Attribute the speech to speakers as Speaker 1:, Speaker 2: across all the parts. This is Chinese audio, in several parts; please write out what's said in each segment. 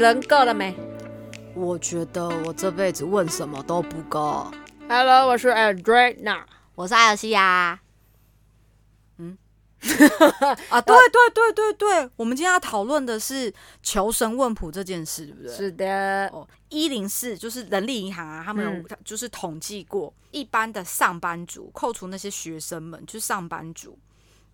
Speaker 1: 人够了没
Speaker 2: 我觉得我这辈子问什么都不够。
Speaker 1: ？Hello，我是 Adriana。
Speaker 2: 我是艾尔西亚。嗯，啊，对对对对对，我们今天要讨论的是求神问卜这件事，对不对？
Speaker 1: 是的，
Speaker 2: 哦，一零四就是人力银行啊，他们就是统计过，一般的上班族，扣除那些学生们，就是上班族，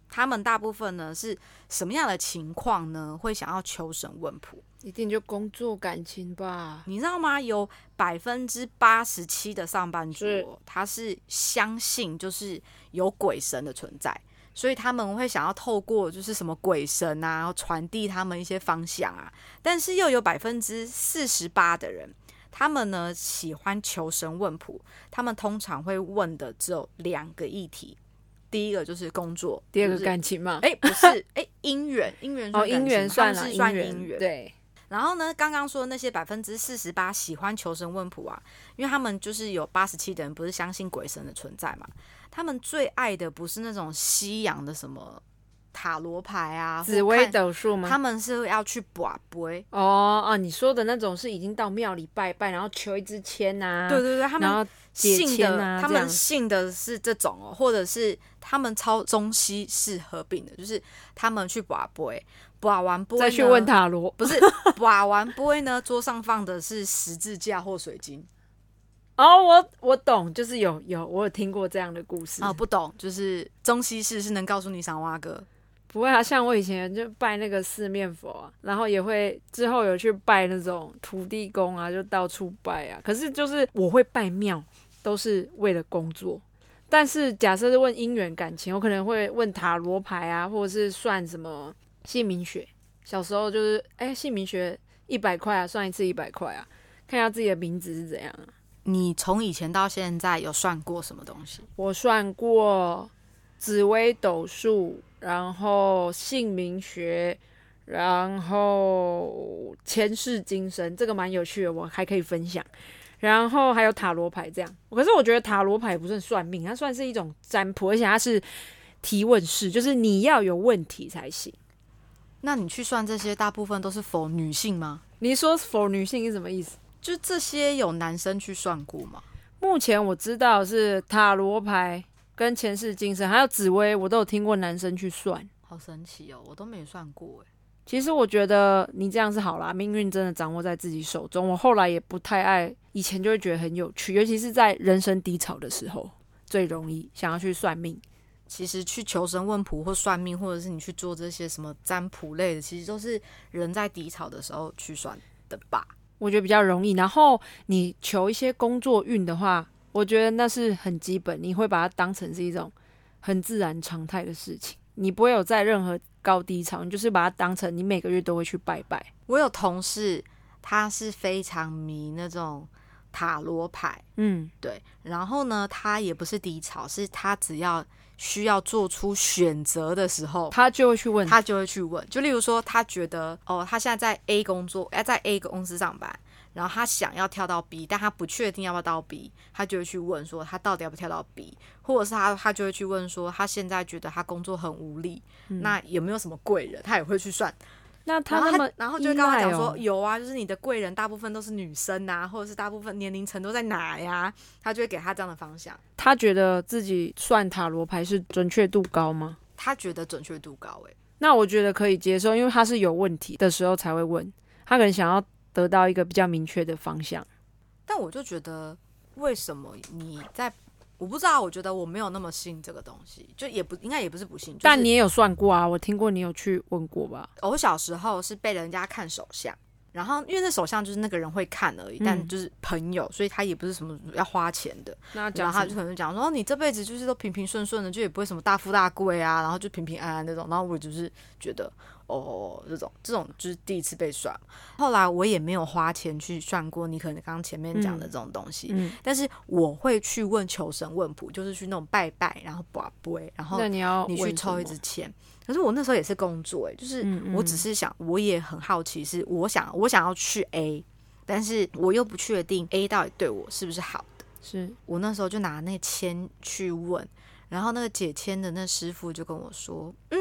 Speaker 2: 他们大部分呢是什么样的情况呢？会想要求神问卜？
Speaker 1: 一定就工作感情吧？
Speaker 2: 你知道吗？有百分之八十七的上班族他是相信就是有鬼神的存在，所以他们会想要透过就是什么鬼神啊，传递他们一些方向啊。但是又有百分之四十八的人，他们呢喜欢求神问卜，他们通常会问的只有两个议题，第一个就是工作，
Speaker 1: 第二个感情嘛？
Speaker 2: 哎、不是哎姻缘，姻缘
Speaker 1: 哦，姻缘算了，
Speaker 2: 算
Speaker 1: 姻
Speaker 2: 姻缘，
Speaker 1: 对，
Speaker 2: 然后呢，刚刚说的那些百分之四十八喜欢求神问卜啊，因为他们就是有八十七的人不是相信鬼神的存在嘛，他们最爱的不是那种西洋的什么塔罗牌啊，
Speaker 1: 紫微斗数吗？
Speaker 2: 他们是要去卜卜。
Speaker 1: 哦哦，你说的那种是已经到庙里拜拜，然后求一支签呐、
Speaker 2: 对对对，他们信
Speaker 1: 签
Speaker 2: 的，他们信的是这种哦，或者是他们超中西式合并的，就是他们去卜卜，卜完卜
Speaker 1: 再去
Speaker 2: 呢
Speaker 1: 问塔罗。
Speaker 2: 不是 卜完卜呢，桌上放的是十字架或水晶。
Speaker 1: 哦，我我懂，就是有有我有听过这样的故事
Speaker 2: 啊、不懂，就是中西式是能告诉你赏蛙哥。
Speaker 1: 不会啊，像我以前就拜那个四面佛啊，然后也会之后有去拜那种土地公啊，就到处拜啊。可是就是我会拜庙，都是为了工作。但是假设是问姻缘感情，我可能会问塔罗牌啊，或者是算什么姓名学。小时候就是哎，姓名学一百块啊，算一次一百块啊，看一下自己的名字是怎样啊。
Speaker 2: 你从以前到现在有算过什么东西？
Speaker 1: 我算过紫微斗数，然后姓名学，然后前世今生，这个蛮有趣的，我还可以分享。然后还有塔罗牌这样，可是我觉得塔罗牌不是算命，它算是一种占卜，而且它是提问式，就是你要有问题才行。
Speaker 2: 那你去算这些，大部分都是否女性吗？
Speaker 1: 你说否女性是什么意思？
Speaker 2: 就这些有男生去算过吗？
Speaker 1: 目前我知道是塔罗牌跟前世今生，还有紫薇，我都有听过男生去算。
Speaker 2: 好神奇哦，我都没算过哎。
Speaker 1: 其实我觉得你这样是好啦，命运真的掌握在自己手中。我后来也不太爱，以前就会觉得很有趣，尤其是在人生低潮的时候，最容易想要去算命。
Speaker 2: 其实去求神问卜或算命，或者是你去做这些什么占卜类的，其实都是人在低潮的时候去算的吧。
Speaker 1: 我觉得比较容易。然后你求一些工作运的话，我觉得那是很基本，你会把它当成是一种很自然常态的事情，你不会有在任何高低潮，你就是把它当成你每个月都会去拜拜。
Speaker 2: 我有同事，他是非常迷那种塔罗牌，
Speaker 1: 嗯，
Speaker 2: 对，然后呢，他也不是低潮，是他只要需要做出选择的时候，
Speaker 1: 他就会去问，
Speaker 2: 他就会去问。就例如说，他觉得哦，他现在在 A 工作，哎，在 A 公司上班，然后他想要跳到 B，但他不确定要不要到 B，他就会去问说他到底要不要跳到 B，或者是他他就会去问说他现在觉得他工作很无力，那有没有什么贵人？他也会去算。
Speaker 1: 那他
Speaker 2: 然后
Speaker 1: 那么
Speaker 2: 然后就会跟他讲说，
Speaker 1: 哦
Speaker 2: 有啊，就是你的贵人大部分都是女生啊，或者是大部分年龄层都在哪呀？他就会给他这样的方向。
Speaker 1: 他觉得自己算塔罗牌是准确度高吗？
Speaker 2: 他觉得准确度高、欸，
Speaker 1: 那我觉得可以接受，因为他是有问题的时候才会问，他可能想要得到一个比较明确的方向。
Speaker 2: 但我就觉得，为什么你在？我不知道，我觉得我没有那么信这个东西，就也不应该也不是不信。就是、
Speaker 1: 但你也有算过啊，我听过你有去问过吧？
Speaker 2: 我小时候是被人家看手相，然后因为那手相就是那个人会看而已，但
Speaker 1: 嗯
Speaker 2: 就是朋友，所以他也不是什么要花钱的。
Speaker 1: 那
Speaker 2: 然后他就可能讲说，哦，你这辈子就是都平平顺顺的，就也不会什么大富大贵啊，然后就平平安安那种。然后我就是觉得，哦，这种这种就是第一次被算。后来我也没有花钱去算过你可能刚刚前面讲的这种东西，
Speaker 1: 嗯，
Speaker 2: 但是我会去问求神问卜，就是去那种拜拜，然后卜卜，然后
Speaker 1: 那你要
Speaker 2: 你去抽一支签。可是我那时候也是工作、欸，就是
Speaker 1: 嗯
Speaker 2: 我只是想，我也很好奇，是我想我想要去 A，但是我又不确定 A 到底对我是不是好的。
Speaker 1: 是
Speaker 2: 我那时候就拿那签去问，然后那个解签的那师傅就跟我说：“嗯，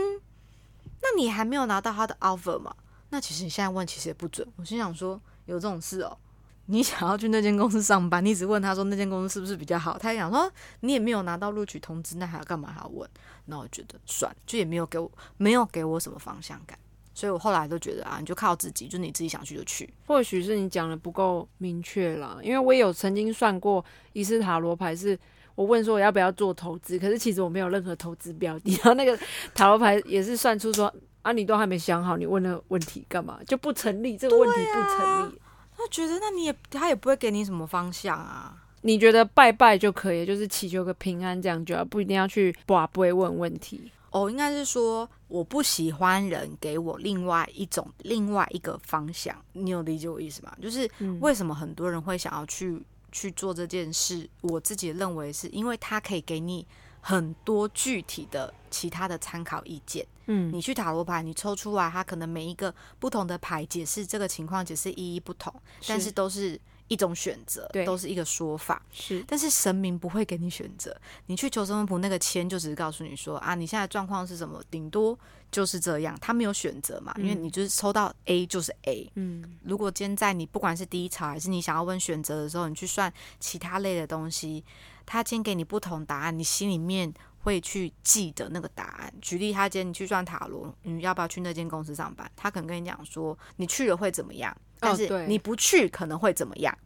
Speaker 2: 那你还没有拿到他的 offer 嘛？那其实你现在问其实也不准。我心想说，有这种事哦？你想要去那间公司上班，你只问他说那间公司是不是比较好，他也想说你也没有拿到录取通知，那还要干嘛还要问？那我觉得算了，就也没有给我没有给我什么方向感，所以我后来都觉得啊，你就靠自己，就你自己想去就去。
Speaker 1: 或许是你讲的不够明确啦，因为我也有曾经算过一次塔罗牌，是我问说我要不要做投资，可是其实我没有任何投资标的，然后那个塔罗牌也是算出说啊，你都还没想好，你问那个问题干嘛就不成立，这个问题不成立。
Speaker 2: 他觉得那你也他也不会给你什么方向啊。
Speaker 1: 你觉得拜拜就可以，就是祈求个平安这样就要，不一定要去卜不会问问题。
Speaker 2: 哦，应该是说我不喜欢人给我另外一种另外一个方向。你有理解我意思吗？就是为什么很多人会想要去去做这件事？我自己认为是因为他可以给你很多具体的其他的参考意见。嗯，你去塔罗牌，你抽出来，它可能每一个不同的牌解释这个情况解释意义不同，但是都是一种选择，
Speaker 1: 对，
Speaker 2: 都是一个说法。
Speaker 1: 是，
Speaker 2: 但是神明不会给你选择，你去求神问卜，那个签就只是告诉你说啊，你现在状况是什么，顶多就是这样，他没有选择嘛，因为你就是抽到 A 就是 A。嗯，如果今天在你不管是第一场还是你想要问选择的时候，你去算其他类的东西，他今天给你不同答案，你心里面。会去记得那个答案。举例，他今天你去算塔罗，你要不要去那间公司上班？他可能跟你讲说，你去了会怎么样？但是你不去可能会怎么样？哦，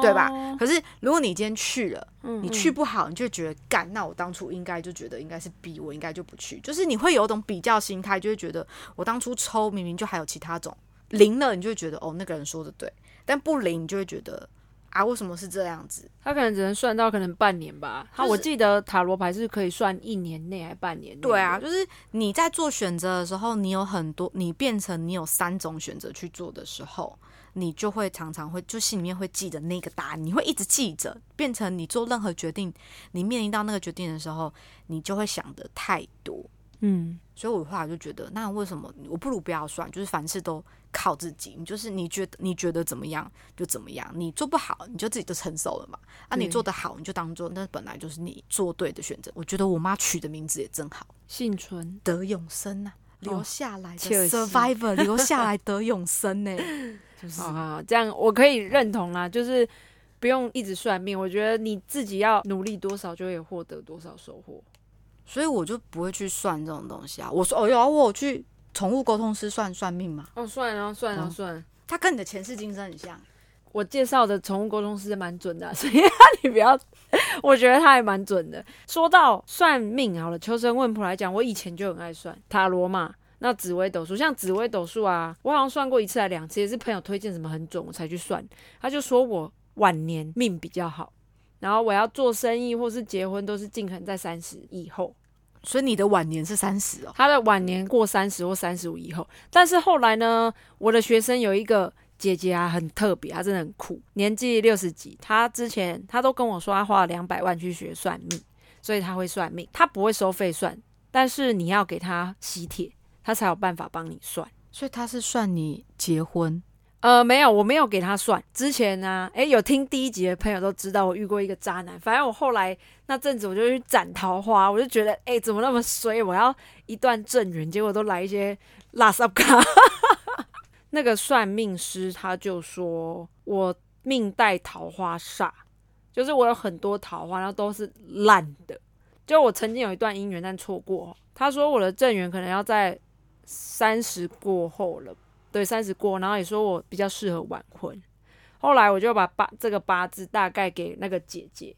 Speaker 2: 对吧？可是如果你今天去了，你去不好，你就觉得干，那我当初应该就觉得应该是 B，我应该就不去。就是你会有一种比较心态，就会觉得我当初抽明明就还有其他种灵了，你就会觉得哦，那个人说的对，但不灵，你就会觉得。啊，为什么是这样子？
Speaker 1: 他可能只能算到可能半年吧。他我记得塔罗牌是可以算一年内还半年内。
Speaker 2: 对啊，就是你在做选择的时候，你有很多，你变成你有三种选择去做的时候，你就会常常会就心里面会记得那个答案，你会一直记着，变成你做任何决定，你面临到那个决定的时候，你就会想的太多。嗯，所以我后来就觉得，那为什么我不如不要算？就是凡事都靠自己，你就是你觉得你觉得怎么样就怎么样，你做不好你就自己就承受了嘛。啊，你做得好你就当做那本来就是你做对的选择。我觉得我妈取的名字也真好，
Speaker 1: 幸存
Speaker 2: 得永生呐，留下来的 survivor，留下来得永生呢。就是
Speaker 1: 啊，这样我可以认同啦，就是不用一直算命，我觉得你自己要努力多少就会获得多少收获。
Speaker 2: 所以我就不会去算这种东西啊！我说哦哟，我去宠物沟通师算算命嘛？
Speaker 1: 哦，算啊算啊算，
Speaker 2: 他跟你的前世今生很像。
Speaker 1: 我介绍的宠物沟通师蛮准的，所以你不要，我觉得他还蛮准的。说到算命好了，求神问卜来讲，我以前就很爱算塔罗嘛。那紫微斗数，像紫微斗数啊，我好像算过一次还两次，也是朋友推荐什么很准，我才去算。他就说我晚年命比较好，然后我要做生意或是结婚，都是尽可能在三十以后。
Speaker 2: 所以你的晚年是三十哦，
Speaker 1: 他的晚年过三十或三十五以后。但是后来呢，我的学生有一个姐姐啊，很特别，她真的很酷，年纪六十几。她之前她都跟我说，她花了两百万去学算命，所以她会算命。她不会收费算，但是你要给她喜帖，她才有办法帮你算。
Speaker 2: 所以他是算你结婚。
Speaker 1: 呃，没有，我没有给他算。之前呢，诶，有听第一集的朋友都知道我遇过一个渣男。反正我后来那阵子我就去斩桃花，我就觉得，诶，怎么那么衰？我要一段正缘，结果都来一些拉萨卡。那个算命师他就说我命带桃花煞，就是我有很多桃花，然后都是烂的。就我曾经有一段姻缘，但错过。他说我的正缘可能要在三十过后了。对，三十过，然后也说我比较适合晚婚。后来我就把八这个八字大概给那个姐姐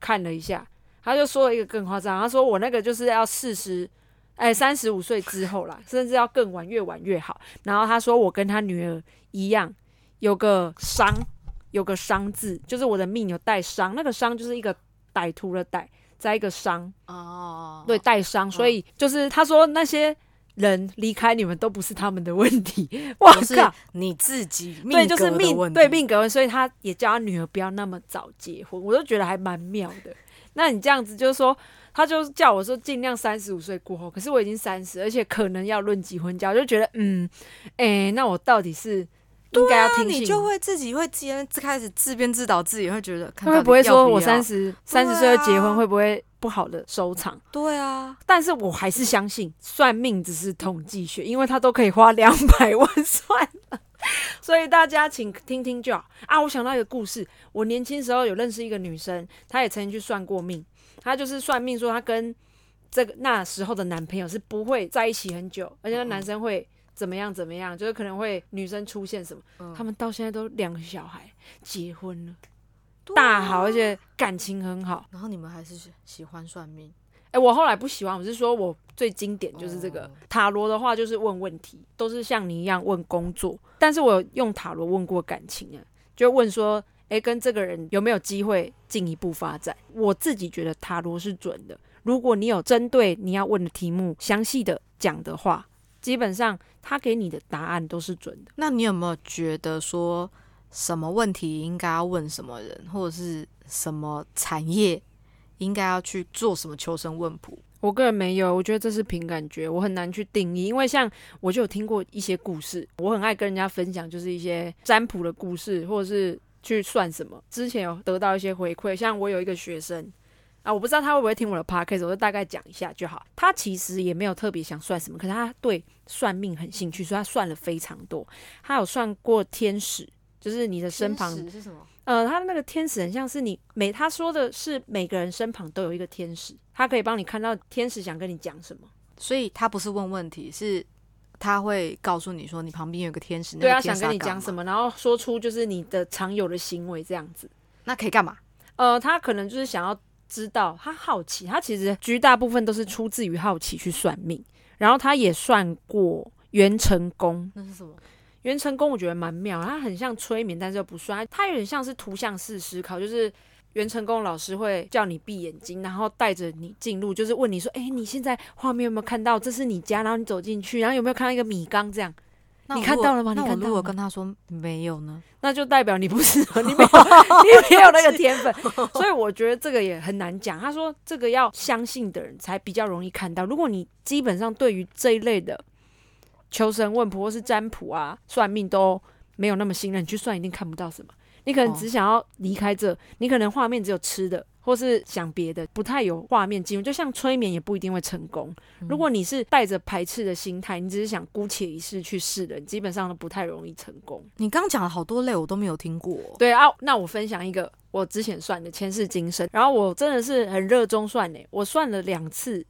Speaker 1: 看了一下，她就说了一个更夸张，她说我那个就是要四十，哎，三十五岁之后啦，甚至要更晚，越晚越好。然后她说我跟她女儿一样，有个伤，有个伤字，就是我的命有带伤，那个伤就是一个歹徒的歹，在一个伤哦，对，带伤，所以就是她说那些。人离开你们都不是他们的问题，哇靠！
Speaker 2: 你自己
Speaker 1: 对，就是命对命格，所以他也叫他女儿不要那么早结婚，我都觉得还蛮妙的。那你这样子就是说，他就叫我说尽量三十五岁过后，可是我已经三十，而且可能要论及婚嫁，我就觉得嗯，哎，那我到底是应该要听
Speaker 2: 你就会自己会自开始自编自导自己，会觉得
Speaker 1: 会不会说我三十三十岁要结婚，会不会不好的收场。
Speaker 2: 对啊，
Speaker 1: 但是我还是相信算命只是统计学，因为他都可以花两百万算了。所以大家请听听就好啊！我想到一个故事，我年轻时候有认识一个女生，她也曾经去算过命。她就是算命说她跟这个那时候的男朋友是不会在一起很久，而且男生会怎么样怎么样，就是可能会女生出现什么。他们到现在都两个小孩，结婚了，大好，而且感情很好。
Speaker 2: 然后你们还是喜欢算命？
Speaker 1: 哎，我后来不喜欢，我是说我最经典就是这个塔罗的话，就是问问题，都是像你一样问工作。但是我用塔罗问过感情啊，就问说，哎，跟这个人有没有机会进一步发展？我自己觉得塔罗是准的。如果你有针对你要问的题目详细的讲的话，基本上他给你的答案都是准的。
Speaker 2: 那你有没有觉得说什么问题应该要问什么人，或者是什么产业？应该要去做什么求神问卜？
Speaker 1: 我个人没有，我觉得这是凭感觉，我很难去定义。因为像我就有听过一些故事，我很爱跟人家分享，就是一些占卜的故事，或者是去算什么。之前有得到一些回馈，像我有一个学生啊，我不知道他会不会听我的 podcast，我就大概讲一下就好。他其实也没有特别想算什么，可是他对算命很兴趣，所以他算了非常多。他有算过天使，就是你的身旁
Speaker 2: 是什么？
Speaker 1: 呃，他的那个天使很像是你每他说的是每个人身旁都有一个天使，他可以帮你看到天使想跟你讲什么，
Speaker 2: 所以他不是问问题，是他会告诉你说你旁边有个天使，
Speaker 1: 对
Speaker 2: 啊，
Speaker 1: 想跟你讲什么，然后说出就是你的常有的行为这样子，
Speaker 2: 那可以干嘛？
Speaker 1: 呃，他可能就是想要知道，他好奇，他其实绝大部分都是出自于好奇去算命，然后他也算过元成功，
Speaker 2: 那是什么？
Speaker 1: 元成功我觉得蛮妙，它很像催眠，但是又不算，它有点像是图像式思考，就是元成功老师会叫你闭眼睛，然后带着你进入，就是问你说，哎，你现在画面有没有看到？这是你家，然后你走进去，然后有没有看到一个米缸？这样，你看到了吗？你看到
Speaker 2: 如果跟他说没有呢？
Speaker 1: 那就代表你不适合，你没有，你没有那个天分，所以我觉得这个也很难讲。他说这个要相信的人才比较容易看到，如果你基本上对于这一类的。求神问卜或是占卜啊，算命都没有那么信任，你去算一定看不到什么。你可能只想要离开这，你可能画面只有吃的，或是想别的，不太有画面进入。就像催眠也不一定会成功。如果你是带着排斥的心态，你只是想姑且一试去试的，基本上都不太容易成功。
Speaker 2: 你刚讲了好多类，我都没有听过。
Speaker 1: 对啊，那我分享一个我之前算的前世今生，然后我真的是很热衷算呢，我算了两次。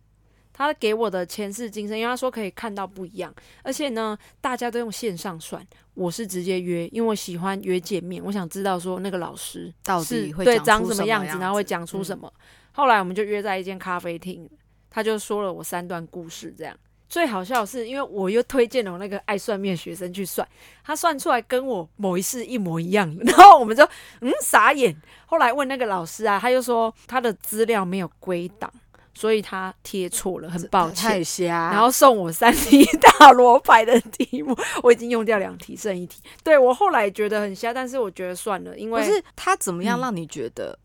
Speaker 1: 他给我的前世今生，因为他说可以看到不一样，而且呢，大家都用线上算，我是直接约，因为我喜欢约见面，我想知道说那个老师
Speaker 2: 到底会
Speaker 1: 对
Speaker 2: 长
Speaker 1: 什么样
Speaker 2: 子，
Speaker 1: 然后会讲出什么。后来我们就约在一间咖啡厅，他就说了我三段故事，这样最好笑的是，因为我又推荐了我那个爱算命学生去算，他算出来跟我某一世一模一样，然后我们就嗯傻眼。后来问那个老师啊，他就说他的资料没有归档。所以他贴错了，很抱歉。
Speaker 2: 太瞎。
Speaker 1: 然后送我三题大罗牌的题目，我已经用掉两题，剩一题。对我后来觉得很瞎，但是我觉得算了，因为
Speaker 2: 是他怎么样让你觉得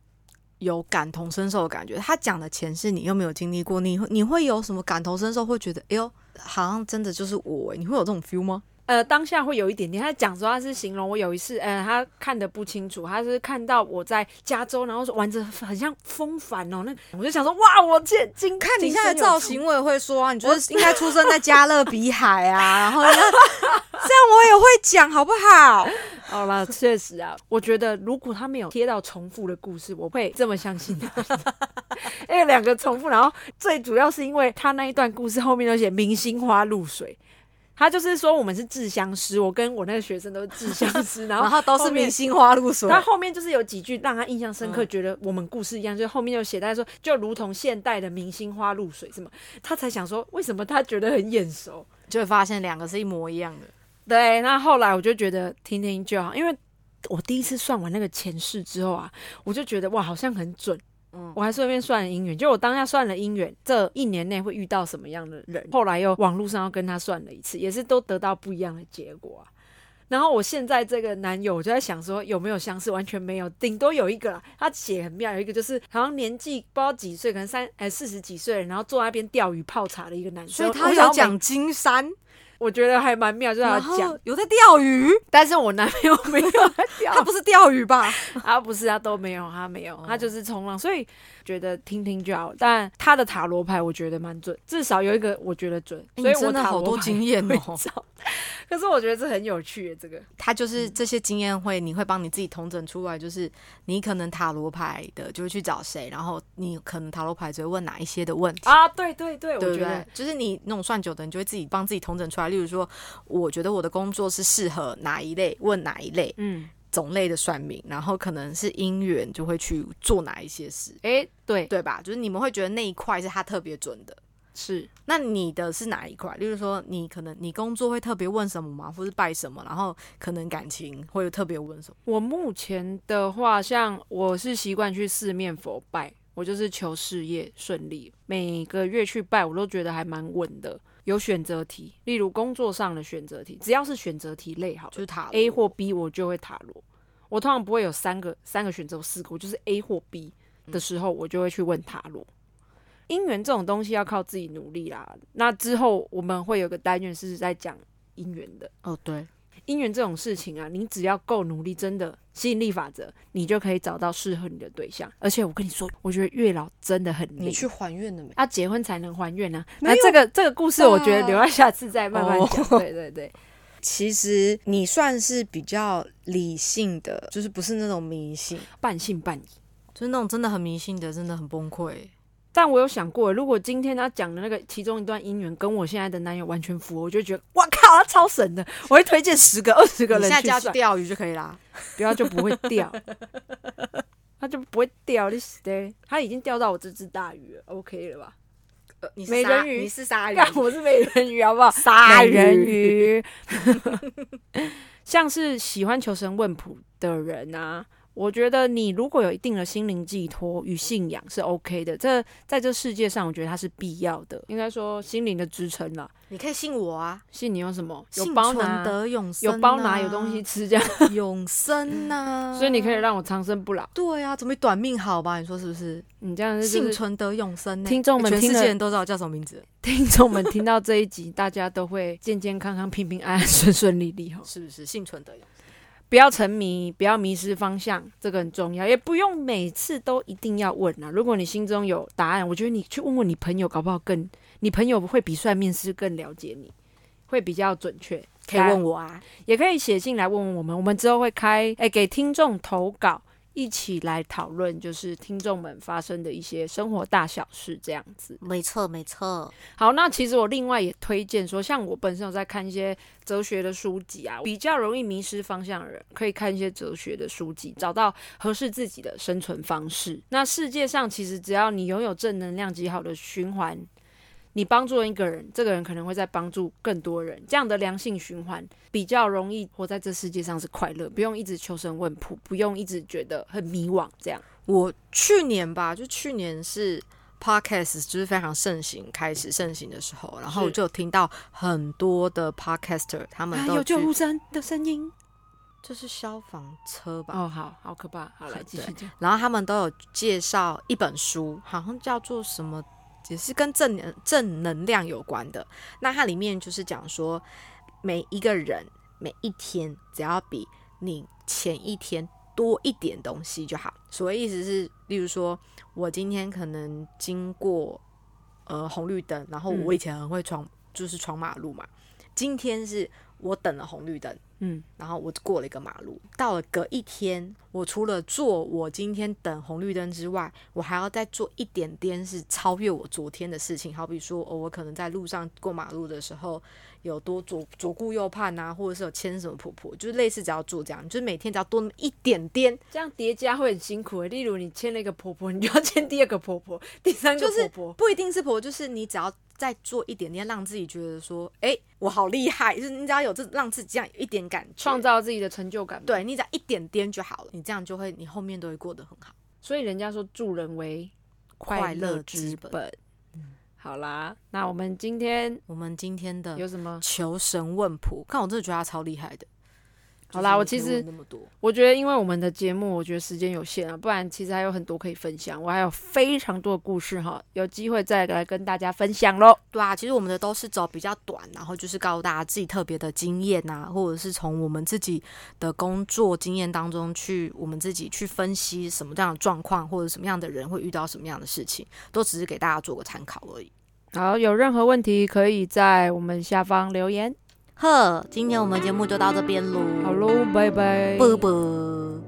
Speaker 2: 有感同身受的感觉？他讲的前世你又没有经历过，你你会有什么感同身受？会觉得哎呦，好像真的就是我，你会有这种 feel 吗？
Speaker 1: 呃，当下会有一点点。他讲说他是形容我有一次，呃，他看的不清楚，他是看到我在加州，然后玩着很像风帆哦。那我就想说，哇，我这今
Speaker 2: 看你现在的造型，我也会说，你觉得应该出生在加勒比海啊？然后 这样我也会讲，好不好？
Speaker 1: 好了，确实啊，我觉得如果他没有贴到重复的故事，我会这么相信他。因为两个重复，然后最主要是因为他那一段故事后面都写明星花露水。他就是说我们是制香师，我跟我那个学生都是制香师，然后
Speaker 2: 然后都是明星花露水。
Speaker 1: 他后面就是有几句让他印象深刻，觉得我们故事一样，就后面就写在说，就如同现代的明星花露水什么，他才想说为什么他觉得很眼熟，
Speaker 2: 就会发现两个是一模一样的。
Speaker 1: 对，那后来我就觉得听听就好，因为我第一次算完那个前世之后啊，我就觉得哇，好像很准。我还顺便算了姻缘，就我当下算了姻缘，这一年内会遇到什么样的人。后来又网络上又跟他算了一次，也是都得到不一样的结果啊。然后我现在这个男友，我就在想说有没有相似，完全没有，顶多有一个啦。他写很妙，有一个就是好像年纪不知道几岁，可能三哎四十几岁，然后坐在那边钓鱼泡茶的一个男生。
Speaker 2: 所以他有讲金山。
Speaker 1: 我觉得还蛮妙，就是他讲，
Speaker 2: 有在钓鱼，
Speaker 1: 但是我男朋友没有
Speaker 2: 他不是钓鱼吧？
Speaker 1: 啊，不是，他都没有，他没有，
Speaker 2: 哦。
Speaker 1: 他就是冲浪，所以觉得听听就好。但他的塔罗牌我觉得蛮准，至少有一个我觉得准，所以我
Speaker 2: 欸你真的好多经验哦。
Speaker 1: 可是我觉得这很有趣耶，这个
Speaker 2: 他就是这些经验会，你会帮你自己统整出来，就是你可能塔罗牌的就会去找谁，然后你可能塔罗牌只会问哪一些的问题。
Speaker 1: 啊，对对对，
Speaker 2: 对不对
Speaker 1: 我觉得？
Speaker 2: 就是你那种算久的，你就会自己帮自己统整出来。例如说，我觉得我的工作是适合哪一类，问哪一类
Speaker 1: 嗯，
Speaker 2: 种类的算命，然后可能是姻缘，就会去做哪一些事，
Speaker 1: 哎，对，
Speaker 2: 对吧？就是你们会觉得那一块是他特别准的。
Speaker 1: 是
Speaker 2: 那你的是哪一块？例如说，你可能你工作会特别问什么吗？或是拜什么？然后可能感情会有特别问什么？
Speaker 1: 我目前的话，像我是习惯去四面佛拜，我就是求事业顺利，每个月去拜，我都觉得还蛮稳的。有选择题，例如工作上的选择题，只要是选择题类好了
Speaker 2: 就是塔罗
Speaker 1: A 或 B，我就会塔罗。我通常不会有三个三个选择，四个，我就是 A 或 B 的时候，我就会去问塔罗。姻缘这种东西要靠自己努力啦。那之后我们会有个单元是在讲姻缘的。
Speaker 2: 哦，对，
Speaker 1: 姻缘这种事情啊，你只要够努力，真的吸引力法则，你就可以找到适合你的对象。而且我跟你说，我觉得月老真的很灵，
Speaker 2: 你去还愿了没？
Speaker 1: 要结婚才能还愿啊。
Speaker 2: 没有
Speaker 1: 那这个这个故事，我觉得留到下次再慢慢讲。
Speaker 2: 哦
Speaker 1: 对对对，
Speaker 2: 其实你算是比较理性的，就是不是那种迷信，
Speaker 1: 半信半疑。
Speaker 2: 就是那种真的很迷信的，真的很崩溃。
Speaker 1: 但我有想过，如果今天他讲的那个其中一段姻缘跟我现在的男友完全符合，我就觉得哇靠，他超神的！我会推荐十个、二十个人去算，
Speaker 2: 钓鱼就可以啦。
Speaker 1: 不要就不会钓，他就不会钓。你死的，他已经钓到我这只大鱼了，OK 了吧？
Speaker 2: 呃，你
Speaker 1: 美人鱼
Speaker 2: 你是鲨鱼，
Speaker 1: 干，我是美人鱼，好不好？
Speaker 2: 鲨
Speaker 1: 人鱼，像是喜欢求神问卜的人啊，我觉得你如果有一定的心灵寄托与信仰是 OK 的，这在这世界上，我觉得它是必要的。应该说心灵的支撑啦。
Speaker 2: 你可以信我啊，
Speaker 1: 信你有什么？有包拿，
Speaker 2: 得永生、
Speaker 1: 有包拿，有东西，吃，这样，
Speaker 2: 永生呐、
Speaker 1: 所以你可以让我长生不老。
Speaker 2: 对啊，总比短命好吧？你说是不是？
Speaker 1: 你这样是
Speaker 2: 幸存得永生呢、
Speaker 1: 听众们
Speaker 2: 全世
Speaker 1: 听了
Speaker 2: 界人都知道我叫什么名字，
Speaker 1: 听众们听到这一集，大家都会健健康康、平平安安、顺顺利利哈。
Speaker 2: 是不是？幸存得永生。
Speaker 1: 不要沉迷，不要迷失方向，这个很重要。也不用每次都一定要问啊。如果你心中有答案，我觉得你去问问你朋友，搞不好更你朋友会比算命师更了解你，会比较准确。
Speaker 2: 可以问我啊，
Speaker 1: 也可以写信来问问我们，我们之后会开哎、给听众投稿，一起来讨论，就是听众们发生的一些生活大小事这样子。
Speaker 2: 没错没错。
Speaker 1: 好，那其实我另外也推荐说，像我本身有在看一些哲学的书籍啊，比较容易迷失方向的人，可以看一些哲学的书籍，找到合适自己的生存方式。那世界上其实只要你拥有正能量极好的循环，你帮助了一个人，这个人可能会再帮助更多人，这样的良性循环比较容易活在这世界上是快乐，不用一直求神问卜，不用一直觉得很迷惘这样。
Speaker 2: 我去年吧，就去年是 podcast 就是非常盛行，开始盛行的时候，然后我就听到很多的 podcaster 他们
Speaker 1: 啊，有救护车的声音
Speaker 2: 就是消防车吧，
Speaker 1: 哦，好好可怕。好，来继续讲。
Speaker 2: 然后他们都有介绍一本书，好像叫做什么，也是跟正能正能量有关的。那它里面就是讲说，每一个人每一天只要比你前一天多一点东西就好。所谓意思是，例如说我今天可能经过呃红绿灯，然后我以前很会闯，就是闯马路嘛。今天是我等了红绿灯，
Speaker 1: 嗯，
Speaker 2: 然后我过了一个马路，到了隔一天，我除了做我今天等红绿灯之外，我还要再做一点点是超越我昨天的事情。好比说，哦，我可能在路上过马路的时候，有多左左顾右盼啊，或者是有牵什么婆婆，就是类似只要做这样，就是每天只要多那么一点点，
Speaker 1: 这样叠加会很辛苦诶。例如你牵了一个婆婆，你就要牵第二个婆婆、第三个
Speaker 2: 就是
Speaker 1: 婆婆。
Speaker 2: 不一定是婆婆，就是你只要再做一点点，让自己觉得说，哎，我好厉害，就是你只要有这让自己这样有一点感觉，
Speaker 1: 创造自己的成就感。，
Speaker 2: 对你只要一点点就好了，你这样就会，你后面都会过得很好。
Speaker 1: 所以人家说助人为快乐之
Speaker 2: 快乐之
Speaker 1: 本。好啦，那我们今天
Speaker 2: 我们今天的
Speaker 1: 有什么？
Speaker 2: 求神问卜，看我真的觉得他超厉害的。
Speaker 1: 好啦我其实我觉得，因为我们的节目，我觉得时间有限啊，不然其实还有很多可以分享。我还有非常多的故事哈，有机会再来跟大家分享喽。
Speaker 2: 对啊，其实我们的都是走比较短，然后就是告诉大家自己特别的经验啊，或者是从我们自己的工作经验当中去，我们自己去分析什么样的状况，或者什么样的人会遇到什么样的事情，都只是给大家做个参考而已。
Speaker 1: 好，有任何问题可以在我们下方留言。
Speaker 2: 呵，今天我们节目就到这边喽，
Speaker 1: 好喽，拜拜。
Speaker 2: 啵啵。